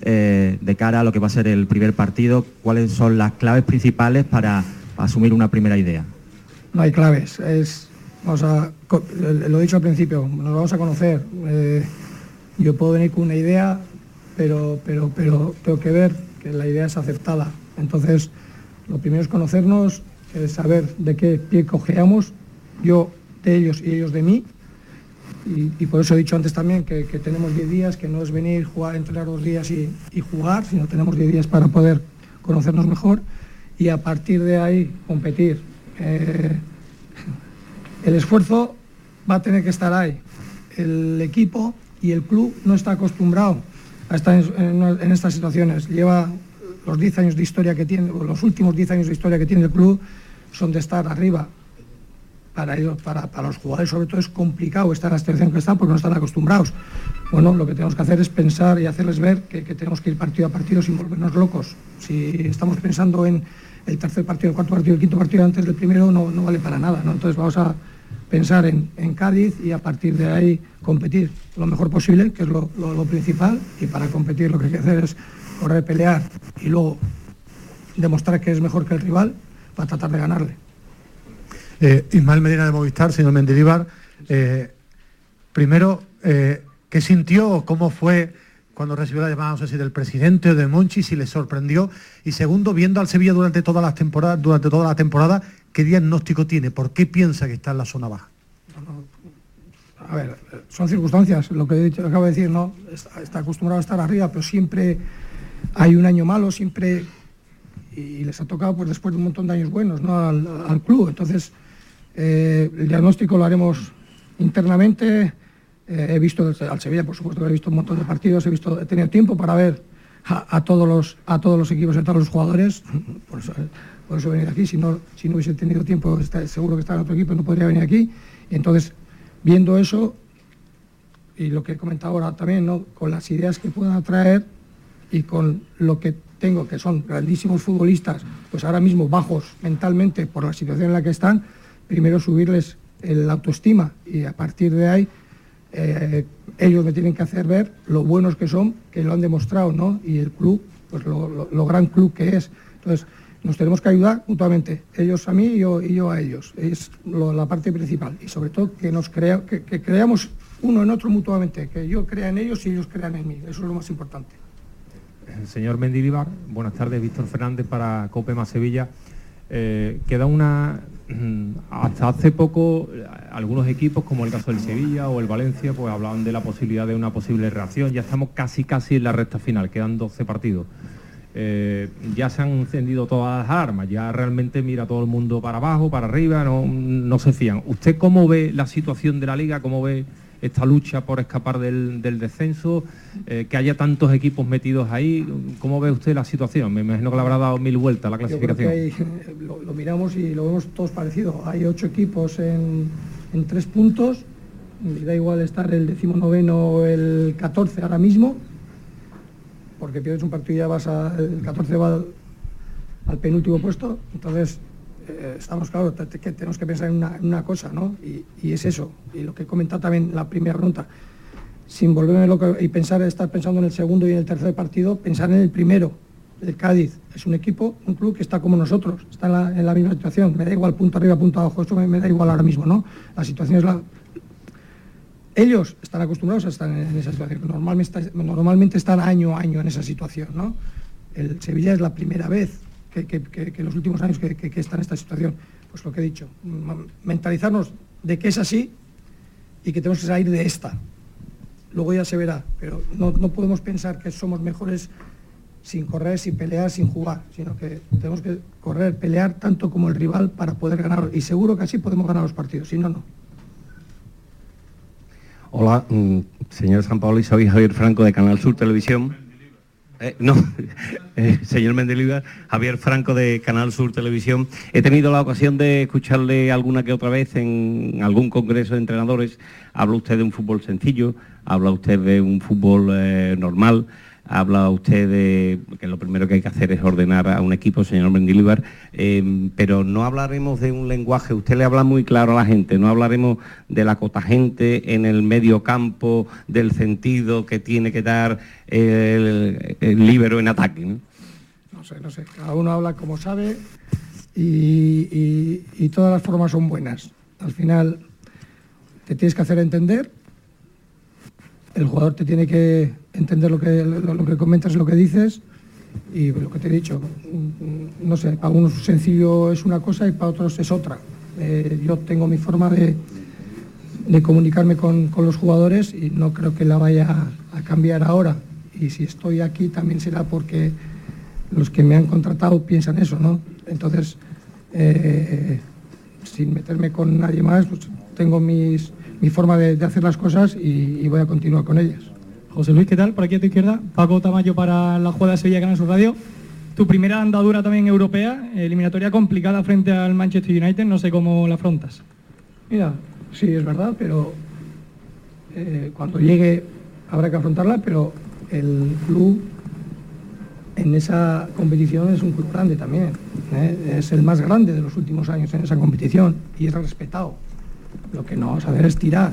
de cara a lo que va a ser el primer partido? ¿Cuáles son las claves principales para asumir una primera idea? No hay claves, es, lo he dicho al principio, nos vamos a conocer. Eh, yo puedo venir con una idea, pero, pero, pero tengo que ver que la idea es aceptada. Entonces, lo primero es conocernos, eh, saber de qué pie cojeamos. Yo de ellos y ellos de mí. Y, y por eso he dicho antes también que, que tenemos 10 días, que no es venir, jugar, entrenar dos días y, y jugar, sino tenemos 10 días para poder conocernos mejor y a partir de ahí competir. Eh, el esfuerzo va a tener que estar ahí. El equipo y el club no está acostumbrado a estar en, estas situaciones. Lleva los 10 años de historia que tiene, los últimos 10 años de historia que tiene el club, son de estar arriba. Para ellos, para, para los jugadores sobre todo es complicado estar en la situación que están porque no están acostumbrados. Bueno, lo que tenemos que hacer es pensar y hacerles ver que, que tenemos que ir partido a partido sin volvernos locos. Si estamos pensando en el tercer partido, el cuarto partido, el quinto partido antes del primero, no, no vale para nada. ¿no? Entonces vamos a pensar en, en Cádiz y a partir de ahí competir lo mejor posible, que es lo, lo- principal, y para competir lo que hay que hacer es correr, pelear y luego demostrar que es mejor que el rival para tratar de ganarle. Eh, Ismael Medina de Movistar, señor Mendilibar. eh, primero, eh, ¿qué sintió cómo fue cuando recibió la llamada, no sé si del presidente o de Monchi, si le sorprendió? Y segundo, viendo al Sevilla durante todas las temporadas, durante toda la temporada, ¿qué diagnóstico tiene? ¿Por qué piensa que está en la zona baja? A ver, son circunstancias, lo que he dicho- acabo de decir, ¿no? Está, acostumbrado a estar arriba, pero siempre hay un año malo, siempre, y les ha tocado pues después de un montón de años buenos, ¿no? Al, al club. Entonces, eh, el diagnóstico lo haremos internamente. Eh, he visto al Sevilla, por supuesto, que he visto un montón de partidos, he visto, he tenido tiempo para ver a, todos los a todos los equipos a todos los jugadores. Por eso, por eso he venido aquí. Si no, si no hubiese tenido tiempo, está- seguro que estaba en otro equipo, no podría venir aquí. Entonces, viendo eso, y lo que he comentado ahora también, ¿no? con las ideas que puedan atraer y con lo que tengo, que son grandísimos futbolistas, pues ahora mismo bajos mentalmente por la situación en la que están, primero subirles el autoestima y a partir de ahí eh, ellos me tienen que hacer ver lo buenos que son, que lo han demostrado, ¿no? Y el club, pues lo, lo- gran club que es. Entonces, nos tenemos que ayudar mutuamente, ellos a mí y yo, y yo a ellos. Es la parte principal. Y sobre todo que nos crea, que, creamos uno en otro mutuamente, que yo crea en ellos y ellos crean en mí. Eso es lo más importante. Señor Mendilibar, buenas tardes, Víctor Fernández para Cope más Sevilla. Eh, queda una. Hasta hace poco, algunos equipos, como el caso del Sevilla o el Valencia, pues hablaban de la posibilidad de una posible reacción. Ya estamos casi, casi en la recta final, quedan 12 partidos. Eh, ya se han encendido todas las armas, ya realmente mira todo el mundo para abajo, para arriba, no, no se fían. ¿Usted cómo ve la situación de la liga? ¿Cómo ve esta lucha por escapar del, del descenso? Eh, que haya tantos equipos metidos ahí, ¿cómo ve usted la situación? Me imagino que le habrá dado mil vueltas la clasificación. hay- lo, lo miramos y lo vemos todos parecido. Hay ocho equipos en, en tres puntos. Y da igual estar el decimonoveno o el 14 ahora mismo, porque pierdes un partido y ya vas a, el 14 va al, al penúltimo puesto. Entonces, eh, estamos claro que tenemos que pensar en una, cosa, ¿no? Y, es eso. Y lo que he comentado también la primera pregunta, sin volverme loco y pensar, estar pensando en el segundo y en el tercer partido, pensar en el primero. El Cádiz es un equipo, un club que está como nosotros, está en la, misma situación. Me da igual punto arriba, punto abajo, eso me, da igual ahora mismo, ¿no? La situación es la. Ellos están acostumbrados a estar en, en esa situación. Normalmente, normalmente están año a año en esa situación, ¿no? El Sevilla es la primera vez que, los últimos años que, que- está en esta situación. Pues lo que he dicho, m- mentalizarnos de que es así y que tenemos que salir de esta. Luego ya se verá, pero no, no podemos pensar que somos mejores sin correr, sin pelear, sin jugar, sino que tenemos que correr, pelear tanto como el rival para poder ganar. Y seguro que así podemos ganar los partidos, si no, no. Hola, mm, señor San Paolo, y soy Javier Franco de Canal Sur Televisión. Eh, no, eh, señor Mendelibar, Javier Franco de Canal Sur Televisión. He tenido la ocasión de escucharle alguna que otra vez en algún congreso de entrenadores. Habla usted de un fútbol sencillo, habla usted de un fútbol eh, normal, habla usted de que lo primero que hay que hacer es ordenar a un equipo, señor Mendilibar, eh, pero no hablaremos de un lenguaje, usted le habla muy claro a la gente, no hablaremos de la cotagente en el medio campo, del sentido que tiene que dar el, el en ataque. ¿no? Sé, no sé. Cada uno habla como sabe y todas las formas son buenas. Al final te tienes que hacer entender, el jugador te tiene que entender lo que, lo, lo que comentas, lo que dices y lo que te he dicho. No sé, para unos sencillo es una cosa y para otros es otra. Eh, yo tengo mi forma de, de comunicarme con, con los jugadores y no creo que la vaya a, a cambiar ahora. Y si estoy aquí también será porque los que me han contratado piensan eso, ¿no? Entonces, eh, sin meterme con nadie más, pues tengo mis, mi forma de, de hacer las cosas y, y voy a continuar con ellas. José Luis, ¿qué tal? Por aquí a tu izquierda. Paco Tamayo para la jugada de Sevilla Canal Sur Radio. Tu primera andadura también europea, eliminatoria complicada frente al Manchester United, no sé cómo la afrontas. Mira, sí, es verdad, pero eh, cuando llegue habrá que afrontarla, pero el club en esa competición es un club grande también. ¿eh? Es el más grande de los últimos años en esa competición y es respetado. Lo que no vamos a hacer es tirar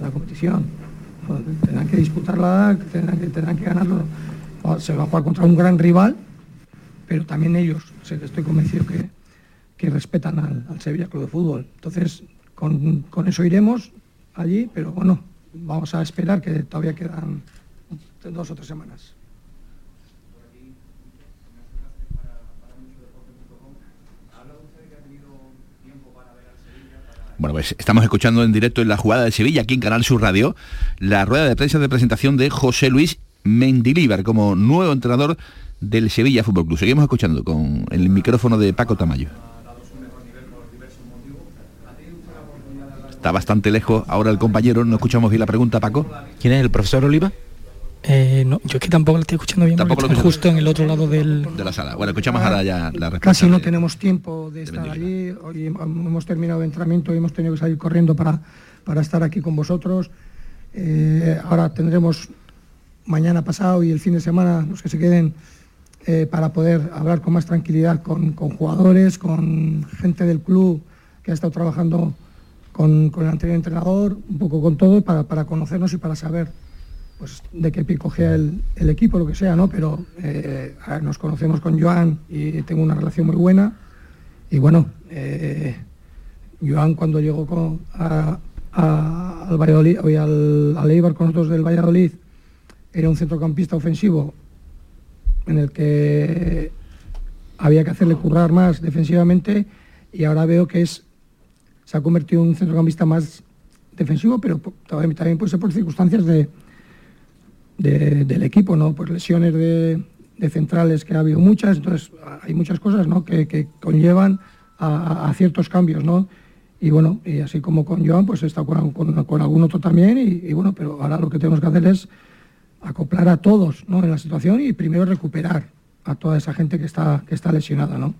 la competición. Tendrán que disputarla, tendrán que, tendrán que ganarlo. Se va a jugar contra un gran rival, pero también ellos, estoy convencido que, que respetan al, al Sevilla Club de Fútbol. Entonces, con, con eso iremos allí, pero bueno, vamos a esperar que todavía quedan dos o tres semanas. Bueno, pues estamos escuchando en directo en la jugada de Sevilla, aquí en Canal Sur Radio, la rueda de prensa de presentación de José Luis Mendilíbar como nuevo entrenador del Sevilla Fútbol Club. Seguimos escuchando con el micrófono de Paco Tamayo. Está bastante lejos ahora el compañero, no escuchamos bien la pregunta, Paco. ¿Quién es el profesor Oliva? Eh, no, yo es que tampoco la estoy escuchando bien Tampoco porque lo justo en el otro lado del... De la sala. Bueno, escuchamos ahora ya la respuesta. Casi no de- tenemos tiempo de estar allí. Hoy hemos terminado el entrenamiento y hemos tenido que salir corriendo para, para estar aquí con vosotros. Eh, ahora tendremos mañana pasado y el fin de semana los que se queden eh, para poder hablar con más tranquilidad con, con jugadores, con gente del club que ha estado trabajando con, con el anterior entrenador, un poco con todo, para, para conocernos y para saber pues, de qué pie el, el equipo, lo que sea, ¿no? Pero eh, nos conocemos con Joan y tengo una relación muy buena. Y bueno, eh, Joan cuando llegó con- al Valladolid, oye, al, Eibar con nosotros del Valladolid, era un centrocampista ofensivo en el que había que hacerle currar más defensivamente y ahora veo que es se ha convertido en un centrocampista más defensivo, pero también puede ser por circunstancias de, de- del equipo, ¿no? Pues lesiones de, centrales que ha habido muchas, entonces hay muchas cosas, ¿no? Que, conllevan a, ciertos cambios, ¿no? Y bueno, y así como con Joan, pues estado con, con- algún otro también, y, y bueno, pero ahora lo que tenemos que hacer es acoplar a todos, ¿no? En la situación y primero recuperar a toda esa gente que está, que está lesionada, ¿no?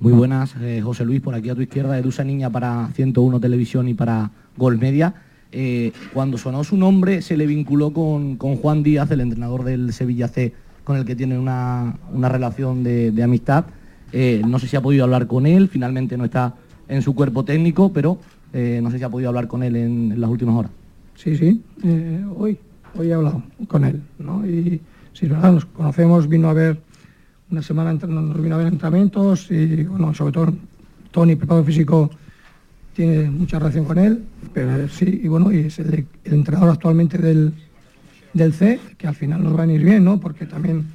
Muy buenas, eh, José Luis, por aquí a tu izquierda, Edusa Niña para 101 Televisión y para Gol Media. Eh, cuando sonó su nombre se le vinculó con, con Juan Díaz, el entrenador del Sevilla C, con el que tiene una, una relación de, amistad. Eh, no sé si ha podido hablar con él, finalmente no está en su cuerpo técnico, pero eh, no sé si ha podido hablar con él en, las últimas horas. Sí, sí, hoy, hoy he hablado con él, ¿no? Y es verdad, nos conocemos, vino a ver una semana, nos vino a ver entrenamientos y, bueno, sobre todo Tony, preparador físico, tiene mucha relación con él, pero sí, y bueno, y es el, el entrenador actualmente del, del C, que al final nos va a venir bien, ¿no? Porque también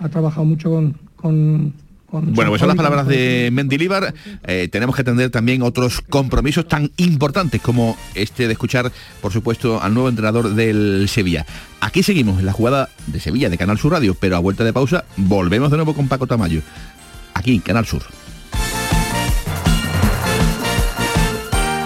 ha trabajado mucho con... Bueno, pues son las palabras de Mendilíbar. Eh, tenemos que atender también otros compromisos tan importantes como este de escuchar, por supuesto, al nuevo entrenador del Sevilla. Aquí seguimos en la jugada de Sevilla de Canal Sur Radio, pero a vuelta de pausa volvemos de nuevo con Paco Tamayo. Aquí, Canal Sur.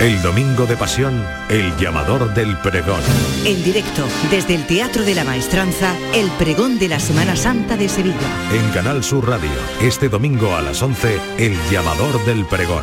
El domingo de pasión, el llamador del pregón. En directo, desde el Teatro de la Maestranza, el pregón de la Semana Santa de Sevilla. En Canal Sur Radio, este domingo a las 11, el llamador del pregón.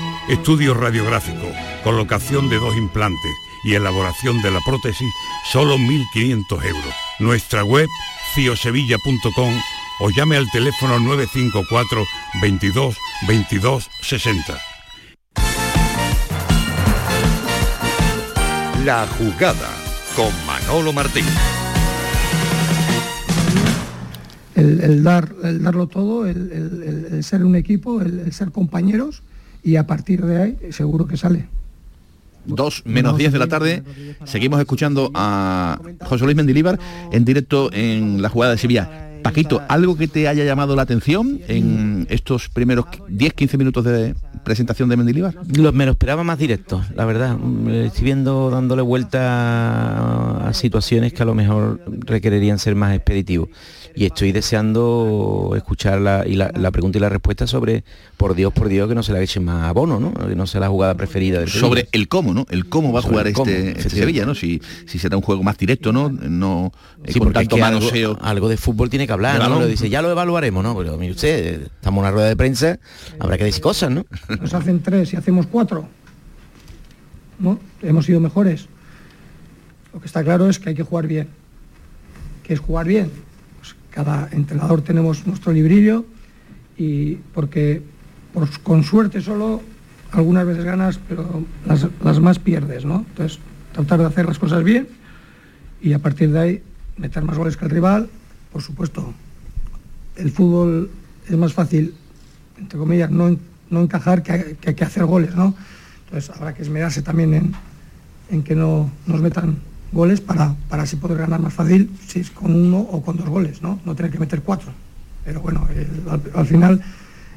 Estudio radiográfico, colocación de dos implantes y elaboración de la prótesis, solo 1.500 euros. Nuestra web, ciosevilla.com o llame al teléfono 954 22 22 60. La jugada con Manolo Martín. El, el dar, el darlo todo, el, el- el ser un equipo, el, el ser compañeros y a partir de ahí seguro que sale. Dos menos 10 de la tarde, seguimos escuchando a José Luis Mendilíbar en directo en la jugada de Sevilla. Paquito, ¿algo que te haya llamado la atención en estos primeros 10-15 minutos de presentación de Mendilíbar? Los me lo esperaba más directo, la verdad. Mm, Estoy viendo dándole vuelta a situaciones que a lo mejor requerirían ser más expeditivos. Y estoy deseando escuchar la, y la, la pregunta y la respuesta sobre, por Dios, por Dios, que no se la echen más abono, ¿no? Que no sea la jugada preferida del. Sobre el cómo, ¿no? El cómo va a jugar cómo, este, este. Sevilla, ¿no? Si, si será un juego más directo, ¿no? No eh, Sí, con porque es tanto que algo, manoseo. algo de fútbol tiene que hablar, ¿De ¿no? Lo dice, ya lo evaluaremos, ¿no? Pero mire usted, estamos en una rueda de prensa, habrá que decir cosas, ¿no? Nos hacen tres y hacemos cuatro. ¿No? Hemos sido mejores. Lo que está claro es que hay que jugar bien. ¿Qué es jugar bien? Cada entrenador tenemos nuestro librillo y porque por- con suerte solo algunas veces ganas, pero las, más pierdes, ¿no? Entonces, tratar de hacer las cosas bien y a partir de ahí meter más goles que el rival. Por supuesto, el fútbol es más fácil, entre comillas, no, no encajar que, que- que hacer goles, ¿no? Entonces habrá que esmerarse también en, en que no nos metan goles para, para así poder ganar más fácil si es con uno o con dos goles, ¿no? No tener que meter cuatro. Pero bueno, al, al final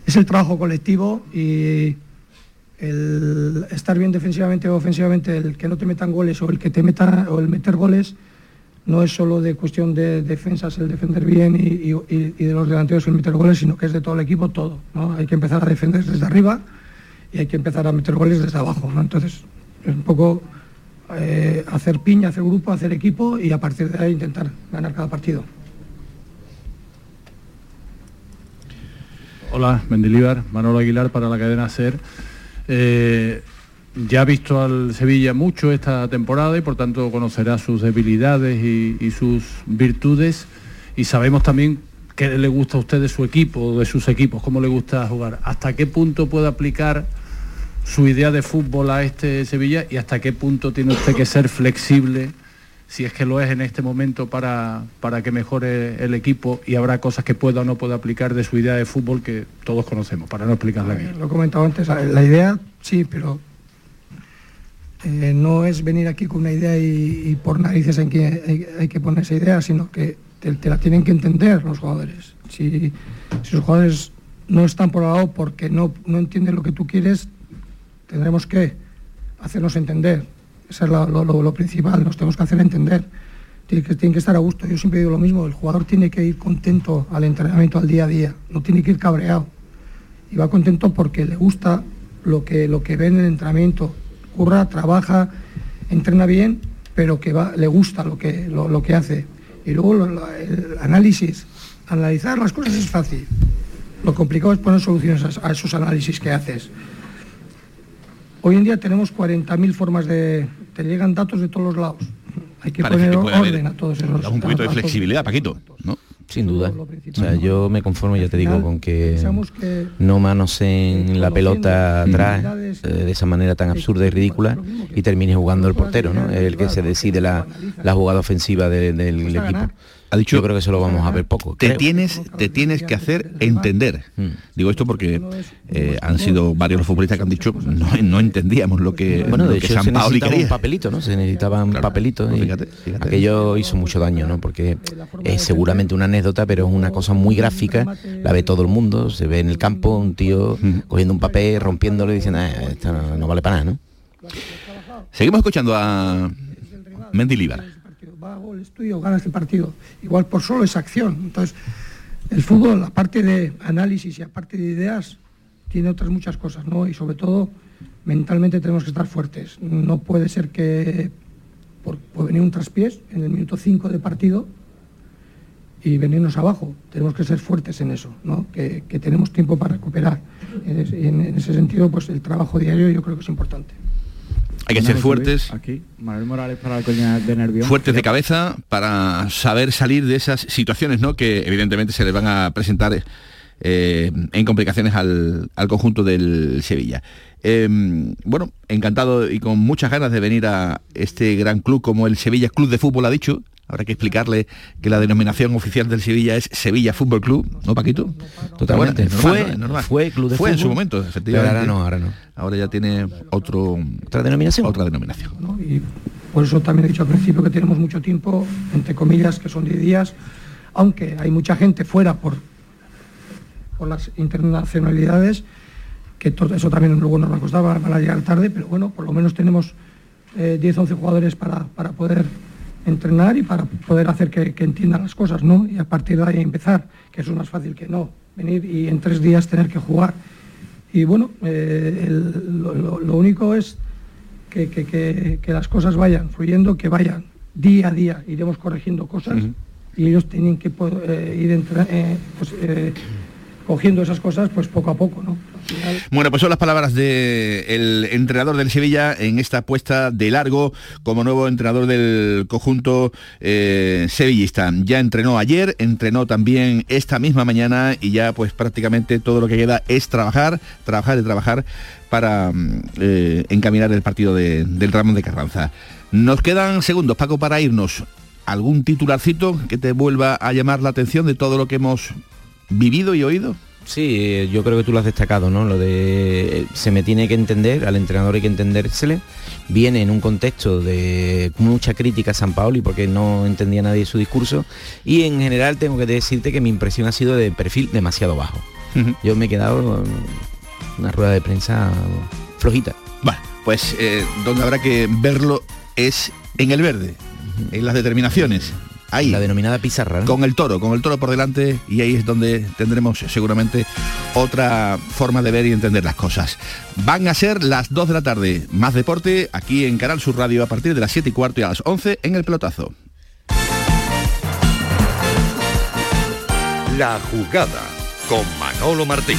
es el trabajo colectivo y el estar bien defensivamente o ofensivamente, el que no te metan goles o el que te meta o el meter goles no es solo de cuestión de defensas el defender bien y, y- y de los delanteros el meter goles, sino que es de todo el equipo todo. ¿no? Hay que empezar a defender desde arriba y hay que empezar a meter goles desde abajo. Entonces, es un poco eh, hacer piña, hacer grupo, hacer equipo y a partir de ahí intentar ganar cada partido. Hola, Mendilíbar, Manolo Aguilar para la cadena SER. Eh, ya ha visto al Sevilla mucho esta temporada y por tanto conocerá sus debilidades y, y sus virtudes y sabemos también qué le gusta a usted de su equipo, de sus equipos, cómo le gusta jugar. ¿Hasta qué punto puede aplicar su idea de fútbol a este Sevilla y hasta qué punto tiene usted que ser flexible, si es que lo es en este momento, para, para que mejore el equipo y habrá cosas que pueda o no pueda aplicar de su idea de fútbol que todos conocemos, para no explicarla aquí. Lo he comentado antes, la idea sí, pero eh, no es venir aquí con una idea y, por narices hay que, hay, que poner esa idea, sino que te, la tienen que entender los jugadores. Si, si los jugadores no están por lado porque no, no entienden lo que tú quieres, tendremos que hacernos entender. Eso es lo, principal, nos tenemos que hacer entender. Tienen que, tienen que estar a gusto. Yo siempre digo lo mismo, el jugador tiene que ir contento al entrenamiento, al día a día, no tiene que ir cabreado. Y va contento porque le gusta lo que, lo que ve en el entrenamiento. Curra, trabaja, entrena bien, pero que le gusta lo que, lo, que hace. Y luego el análisis, analizar las cosas es fácil. Lo complicado es poner soluciones a esos análisis que haces. Hoy en día tenemos 40.000 formas de... Te llegan datos de todos los lados. Hay que Parece poner que puede haber orden a todos esos un poquito de flexibilidad, Paquito, ¿no? Sin duda. O sea, yo me conformo, ya te digo, con que no manoseen la pelota atrás eh, de esa manera tan absurda y ridícula y termine jugando el portero, ¿no? El que se decide la, la jugada ofensiva de- del equipo. Ha dicho Yo creo que eso lo vamos a ver poco. te creo. tienes te tienes que hacer entender digo esto porque eh, han sido varios los futbolistas que han dicho no, no entendíamos lo que, Bueno, lo de que hecho se San necesitaba un quería papelito, ¿no? Se necesitaban papelitos y aquello hizo mucho daño, ¿no? Porque es seguramente una anécdota, pero es una cosa muy gráfica, la ve todo el mundo, se ve en el campo un tío cogiendo un papel, rompiéndolo y diciendo, "Ah, esto no, no vale para nada, ¿no? seguimos escuchando a Mendilibar va a gol es tuyo, ganas el partido. Igual por solo esa acción. Entonces, el fútbol, aparte de análisis y aparte de ideas, tiene otras muchas cosas, ¿no? Y sobre todo, mentalmente tenemos que estar fuertes. No puede ser que por, venir un traspiés en el minuto 5 de partido y venirnos abajo. Tenemos que ser fuertes en eso, ¿no? Que, tenemos tiempo para recuperar. En- en ese sentido, pues el trabajo diario yo creo que es importante. Hay que ser fuertes Aquí, Manuel Morales para la de nervios. fuertes de cabeza para saber salir de esas situaciones ¿no? que evidentemente se les van a presentar eh, en complicaciones al, al conjunto del Sevilla. Eh, bueno, encantado y con muchas ganas de venir a este gran club como el Sevilla Club de Fútbol ha dicho. Habrá que explicarle que la denominación oficial del Sevilla es Sevilla Fútbol Club, ¿no, Paquito? Totalmente. Bueno, es normal, Fue- normal. fue club de Fue en su momento, pero efectivamente. ahora no, ahora no. Ahora ya tiene otro, otra denominación. Otra denominación. ¿no? Y por eso también he dicho al principio que tenemos mucho tiempo, entre comillas, que son 10 días, aunque hay mucha gente fuera por, por las internacionalidades, que todo eso también luego nos va a costar, van van a llegar tarde, pero bueno, por lo menos tenemos eh, 10, 11 jugadores para, para poder entrenar y para poder hacer que, que entiendan las cosas, ¿no? Y a partir de ahí empezar, que eso es más fácil que no, venir y en tres días tener que jugar. Y bueno, eh, el- lo- único es que, que- que- las cosas vayan fluyendo, que vayan día a día, iremos corrigiendo cosas y ellos tienen que eh, ir eh, pues, eh, cogiendo esas cosas pues poco a poco, ¿no? Bueno, pues son las palabras del entrenador del Sevilla en esta apuesta de largo como nuevo entrenador del conjunto eh, sevillista. Ya entrenó ayer, entrenó también esta misma mañana y ya pues prácticamente todo lo que queda es trabajar, trabajar y trabajar para mm, eh, encaminar el partido de- del Ramón de Carranza. Nos quedan segundos, Paco, para irnos. ¿Algún titularcito que te vuelva a llamar la atención de todo lo que hemos vivido y oído? Sí, eh, yo creo que tú lo has destacado, ¿no? Lo de eh, se me tiene que entender, al entrenador hay que entendérsele. Viene en un contexto de mucha crítica a San Paoli porque no entendía nadie su discurso y en general tengo que decirte que mi impresión ha sido de perfil demasiado bajo. Yo me he quedado en una rueda de prensa flojita. Bueno, pues eh, donde habrá que verlo es en el verde, en las determinaciones. Ahí. La denominada pizarra. Con el toro, con el toro por delante y ahí es donde tendremos seguramente otra forma de ver y entender las cosas. Van a ser las 2 de la tarde, más deporte aquí en Canal Sur Radio a partir de las 7 y cuarto y a las 11 en el pelotazo. La jugada con Manolo Martín.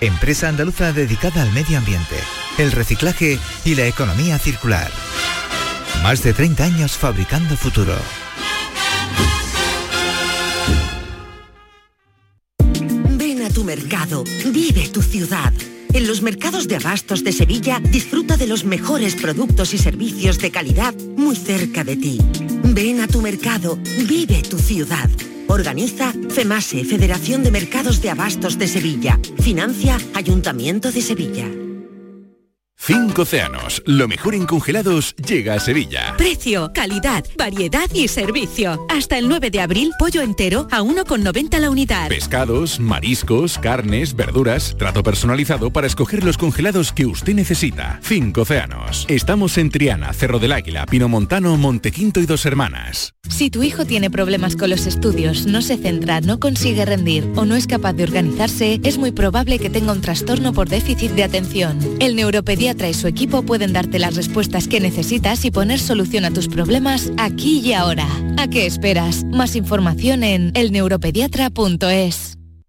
empresa andaluza dedicada al medio ambiente, el reciclaje y la economía circular. Más de 30 años fabricando futuro. Ven a tu mercado, vive tu ciudad. En los mercados de abastos de Sevilla disfruta de los mejores productos y servicios de calidad muy cerca de ti. Ven a tu mercado, vive tu ciudad. Organiza FEMASE, Federación de Mercados de Abastos de Sevilla. Financia Ayuntamiento de Sevilla. Cinco Océanos, lo mejor en congelados llega a Sevilla. Precio, calidad, variedad y servicio. Hasta el 9 de abril, pollo entero a 1,90 la unidad. Pescados, mariscos, carnes, verduras, trato personalizado para escoger los congelados que usted necesita. Cinco Océanos. Estamos en Triana, Cerro del Águila, Pinomontano, Montequinto y Dos Hermanas. Si tu hijo tiene problemas con los estudios, no se centra, no consigue rendir o no es capaz de organizarse, es muy probable que tenga un trastorno por déficit de atención. El neuropediatra y su equipo pueden darte las respuestas que necesitas y poner solución a tus problemas aquí y ahora. ¿A qué esperas? Más información en elneuropediatra.es.